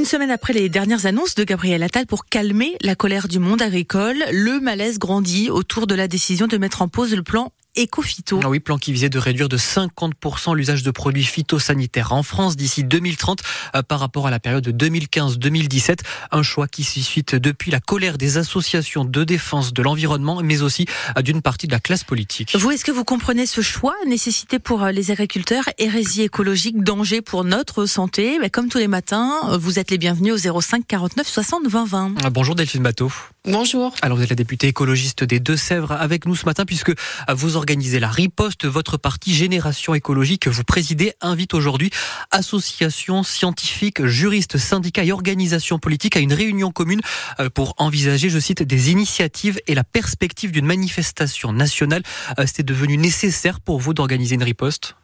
Une semaine après les dernières annonces de Gabriel Attal pour calmer la colère du monde agricole, le malaise grandit autour de la décision de mettre en pause le plan Ecofito. Ah oui, plan qui visait de réduire de 50% l'usage de produits phytosanitaires en France d'ici 2030 euh, par rapport à la période de 2015-2017. Un choix qui s'y suite depuis la colère des associations de défense de l'environnement, mais aussi euh, d'une partie de la classe politique. Vous, est-ce que vous comprenez ce choix Nécessité pour euh, les agriculteurs, hérésie écologique, danger pour notre santé? Mais Comme tous les matins, vous êtes les bienvenus au 05 49 60 20 20. Bonjour Delphine Bateau. Bonjour. Alors vous êtes la députée écologiste des Deux-Sèvres avec nous ce matin puisque vous organisez la riposte. Votre parti Génération écologique que vous présidez invite aujourd'hui associations scientifiques, juristes, syndicats et organisations politiques à une réunion commune euh, pour envisager, je cite, des initiatives et la perspective d'une manifestation nationale. Euh, C'était devenu nécessaire pour vous d'organiser une riposte?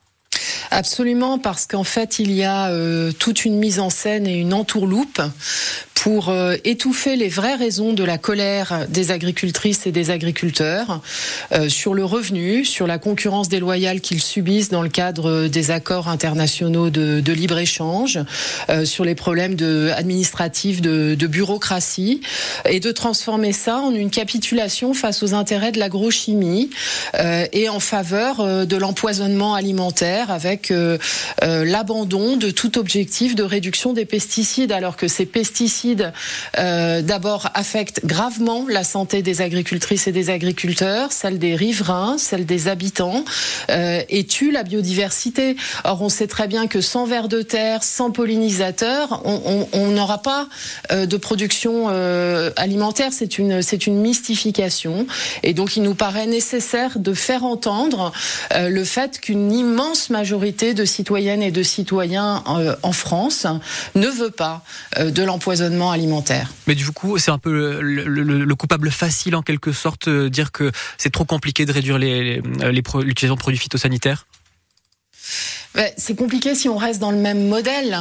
Absolument, parce qu'en fait, il y a euh, toute une mise en scène et une entourloupe pour euh, étouffer les vraies raisons de la colère des agricultrices et des agriculteurs euh, sur le revenu, sur la concurrence déloyale qu'ils subissent dans le cadre des accords internationaux de, libre-échange, euh, sur les problèmes administratifs de, de, bureaucratie, et de transformer ça en une capitulation face aux intérêts de l'agrochimie et en faveur de l'empoisonnement alimentaire avec l'abandon de tout objectif de réduction des pesticides, alors que ces pesticides euh, d'abord affecte gravement la santé des agricultrices et des agriculteurs, celle des riverains, celle des habitants, euh, et tue la biodiversité. Or, on sait très bien que sans vers de terre, sans pollinisateurs, on n'aura pas euh, de production alimentaire. C'est une, c'est une mystification. Et donc, il nous paraît nécessaire de faire entendre le fait qu'une immense majorité de citoyennes et de citoyens en France ne veut pas de l'empoisonnement alimentaire. Mais du coup, c'est un peu le, le, le, coupable facile en quelque sorte, euh, dire que c'est trop compliqué de réduire l'utilisation les, les, les, de produits phytosanitaires? C'est compliqué si on reste dans le même modèle.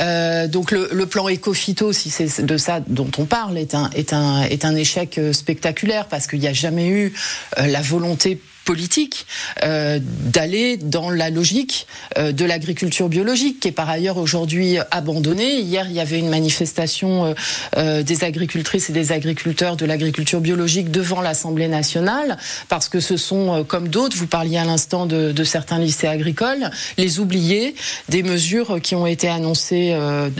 Euh, donc le, le plan éco-phyto, si c'est de ça dont on parle, est un, est un, est un échec euh, spectaculaire parce qu'il n'y a jamais eu euh, la volonté politique euh, d'aller dans la logique euh, de l'agriculture biologique qui est par ailleurs aujourd'hui abandonnée. Hier, il y avait une manifestation euh, des agricultrices et des agriculteurs de l'agriculture biologique devant l'Assemblée nationale parce que ce sont, comme d'autres, vous parliez à l'instant de, de, certains lycées agricoles, les oubliés des mesures qui ont été annoncées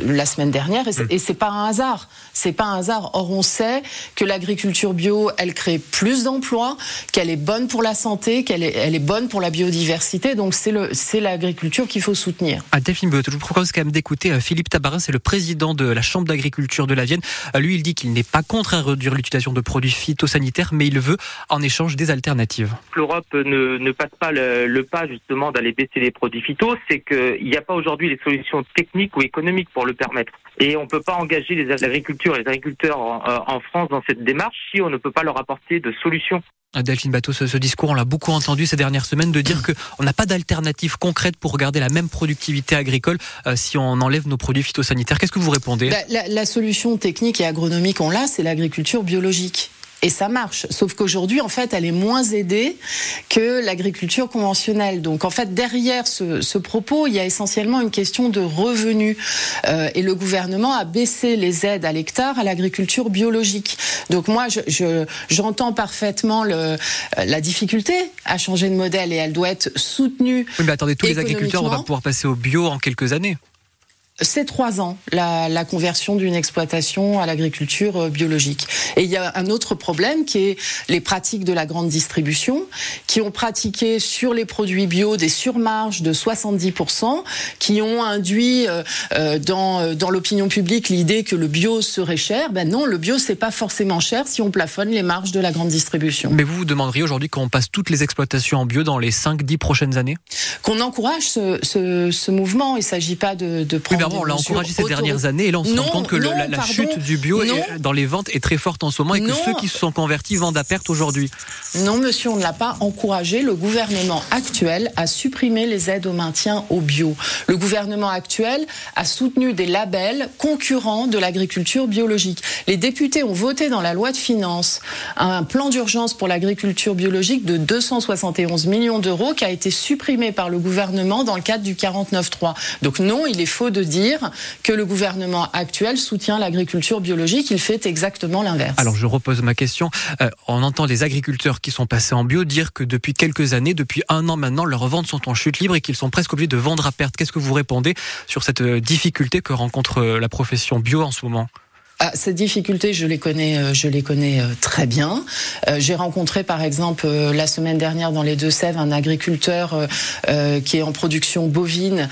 la semaine dernière et c'est pas un hasard. C'est pas un hasard. Or, on sait que l'agriculture bio, elle crée plus d'emplois, qu'elle est bonne pour la santé qu'elle est, elle est bonne pour la biodiversité. Donc c'est l'agriculture qu'il faut soutenir. Ah, Delphine je vous propose quand même d'écouter euh, Philippe Tabarin, c'est le président de la Chambre d'agriculture de la Vienne. Euh, lui, il dit qu'il n'est pas contre à réduire l'utilisation de produits phytosanitaires, mais il veut en échange des alternatives. L'Europe ne, ne, passe pas le, le pas justement d'aller baisser les produits phyto, c'est qu'il n'y a pas aujourd'hui les solutions techniques ou économiques pour le permettre. Et on ne peut pas engager les agriculteurs et les agriculteurs en, euh, en France dans cette démarche si on ne peut pas leur apporter de solutions. Delphine Bateau, ce, discours, on l'a beaucoup entendu ces dernières semaines, de dire qu'on n'a pas d'alternative concrète pour garder la même productivité agricole euh, si on enlève nos produits phytosanitaires. Qu'est-ce que vous répondez? Bah, la, solution technique et agronomique, on l'a, c'est l'agriculture biologique et ça marche. Sauf qu'aujourd'hui, en fait, elle est moins aidée que l'agriculture conventionnelle. Donc, en fait, derrière ce, ce, propos, il y a essentiellement une question de revenus. Euh, et le gouvernement a baissé les aides à l'hectare à l'agriculture biologique. Donc, moi, j'entends je, parfaitement le, la difficulté à changer de modèle et elle doit être soutenue. Oui, mais attendez, tous les agriculteurs, on va pouvoir passer au bio en quelques années c'est trois ans la, la conversion d'une exploitation à l'agriculture euh, biologique. Et il y a un autre problème qui est les pratiques de la grande distribution, qui ont pratiqué sur les produits bio des surmarges de 70%, qui ont induit euh, euh dans, dans l'opinion publique l'idée que le bio serait cher. Ben non, le bio c'est pas forcément cher si on plafonne les marges de la grande distribution. Mais vous vous demanderiez aujourd'hui qu'on passe toutes les exploitations en bio dans les 5-10 prochaines années? Qu'on encourage ce, ce, ce, mouvement. Il s'agit pas de, de prendre on l'a encouragé ces dernières années et là on se rend compte que non, la, la chute du bio est, dans les ventes est très forte en ce moment et que non. ceux qui se sont convertis vendent à perte aujourd'hui. Non monsieur, on ne l'a pas encouragé. Le gouvernement actuel a supprimé les aides au maintien au bio. Le gouvernement actuel a soutenu des labels concurrents de l'agriculture biologique. Les députés ont voté dans la loi de finances un plan d'urgence pour l'agriculture biologique de 271 millions d'euros qui a été supprimé par le gouvernement dans le cadre du 49.3. Donc non, il est faux de dire dire que le gouvernement actuel soutient l'agriculture biologique. Il fait exactement l'inverse. Alors je repose ma question. Euh, on entend les agriculteurs qui sont passés en bio dire que depuis quelques années, depuis un an maintenant, leurs ventes sont en chute libre et qu'ils sont presque obligés de vendre à perte. Qu'est-ce que vous répondez sur cette euh, difficulté que rencontre euh, la profession bio en ce moment? Ah, ces difficultés, je les connais, euh, je les connais euh, très bien. Euh, j'ai rencontré, par exemple, la semaine dernière dans les Deux-Sèvres, un agriculteur qui est en production bovine,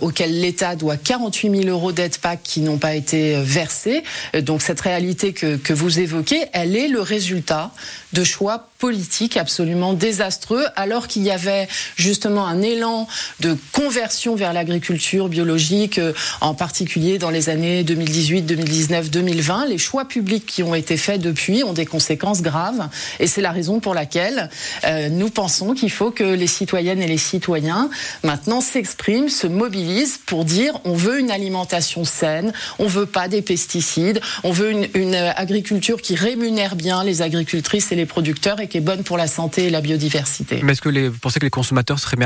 auquel l'État doit 48 000 euros d'aide PAC qui n'ont pas été versés. Donc cette réalité que, que vous évoquez, elle est le résultat de choix politiques absolument désastreux, alors qu'il y avait justement un élan de conversion vers l'agriculture biologique, en particulier dans les années 2018, 2019, 2020 2020, les choix publics qui ont été faits depuis ont des conséquences graves. Et c'est la raison pour laquelle euh, nous pensons qu'il faut que les citoyennes et les citoyens maintenant s'expriment, se mobilisent pour dire on veut une alimentation saine, on veut pas des pesticides, on veut une, une agriculture qui rémunère bien les agricultrices et les producteurs et qui est bonne pour la santé et la biodiversité. Mais est-ce que les, vous pensez que les consommateurs seraient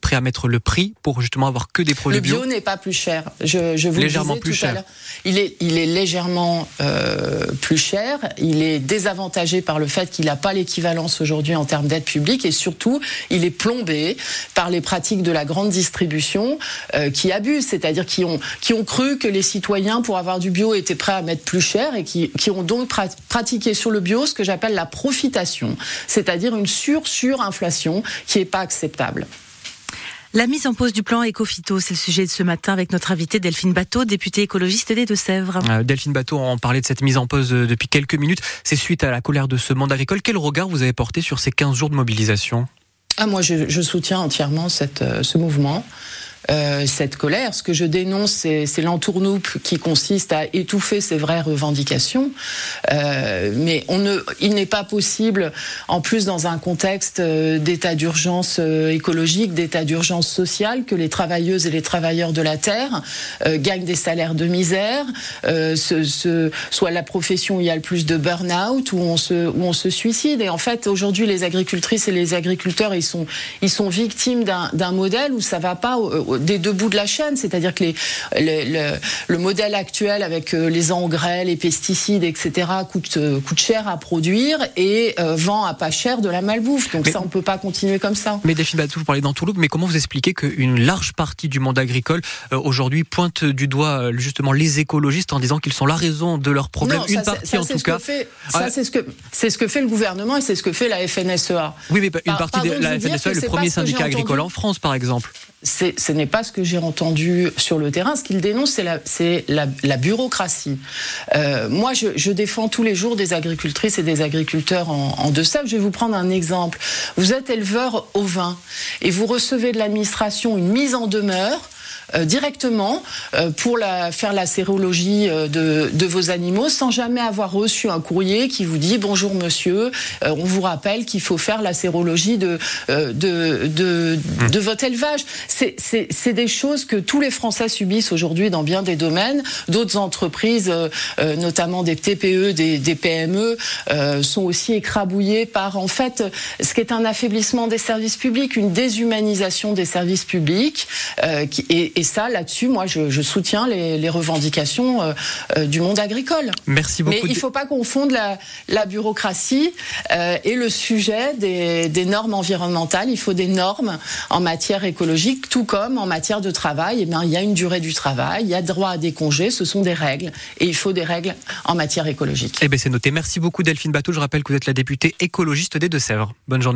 prêts à mettre le prix pour justement avoir que des produits bio Le bio n'est pas plus cher. Je, je vous légèrement le plus cher. Il est, il est légèrement euh, plus cher. Il est désavantagé par le fait qu'il n'a pas l'équivalence aujourd'hui en termes d'aide publique et surtout, il est plombé par les pratiques de la grande distribution euh, qui abusent, c'est-à-dire qui ont, cru que les citoyens, pour avoir du bio, étaient prêts à mettre plus cher et qui, qui ont donc pratiqué sur le bio ce que j'appelle la profitation, c'est-à-dire une sur-sur-inflation qui n'est pas acceptable. La mise en pause du plan Ecofito, c'est le sujet de ce matin avec notre invité Delphine Bateau, députée écologiste des Deux-Sèvres. Euh, Delphine Bateau, on parlait de cette mise en pause euh, depuis quelques minutes. C'est suite à la colère de ce monde agricole. Quel regard vous avez porté sur ces 15 jours de mobilisation? Ah, Moi, je, je soutiens entièrement cette, euh, ce mouvement. Euh, cette colère. Ce que je dénonce, c'est l'entournoupe qui consiste à étouffer ces vraies revendications. Euh, mais on ne, il n'est pas possible, en plus dans un contexte euh, d'état d'urgence écologique, d'état d'urgence sociale, que les travailleuses et les travailleurs de la terre gagnent des salaires de misère, ce, ce, soit la profession où il y a le plus de burn-out, où on se, où on se suicide. Et en fait, aujourd'hui, les agricultrices et les agriculteurs, ils sont, ils sont victimes d'un modèle où ça va pas des deux bouts de la chaîne, c'est-à-dire que les, le, le, modèle actuel avec euh, les engrais, les pesticides, etc. coûte, euh, coûte cher à produire et euh, vend à pas cher de la malbouffe. Donc ça, on peut pas continuer comme ça. Mais Delphine Batou, vous parlez mais comment vous expliquez qu'une large partie du monde agricole aujourd'hui pointe du doigt justement les écologistes en disant qu'ils sont la raison de leurs problèmes Une partie en tout cas? ça, c'est ce que c'est ce que fait le gouvernement et c'est ce que fait la FNSEA. Oui, mais une partie de la FNSEA est le premier syndicat agricole en France, par exemple ce n'est pas ce que j'ai entendu sur le terrain. Ce qu'il dénonce, c'est la, la, bureaucratie. Euh, moi, je, défends tous les jours des agricultrices et des agriculteurs en, en Je vais vous prendre un exemple. Vous êtes éleveur au vin et vous recevez de l'administration une mise en demeure directement euh, pour la, faire la sérologie euh, de, de, vos animaux sans jamais avoir reçu un courrier qui vous dit bonjour monsieur, on vous rappelle qu'il faut faire la sérologie de, de, de, de votre élevage. C'est des choses que tous les Français subissent aujourd'hui dans bien des domaines. D'autres entreprises, notamment des TPE, des, des PME, sont aussi écrabouillées par en fait ce qui est un affaiblissement des services publics, une déshumanisation des services publics qui, et, et ça, là-dessus, moi, je, je soutiens les, les revendications euh, euh, du monde agricole. Merci beaucoup. Mais il ne faut pas confondre la, la bureaucratie euh, et le sujet des, des, normes environnementales. Il faut des normes en matière écologique, tout comme en matière de travail. Eh bien, il y a une durée du travail, il y a droit à des congés, ce sont des règles, et il faut des règles en matière écologique. Eh bien, c'est noté. Merci beaucoup, Delphine Bateau. Je rappelle que vous êtes la députée écologiste des Deux-Sèvres. Bonne journée.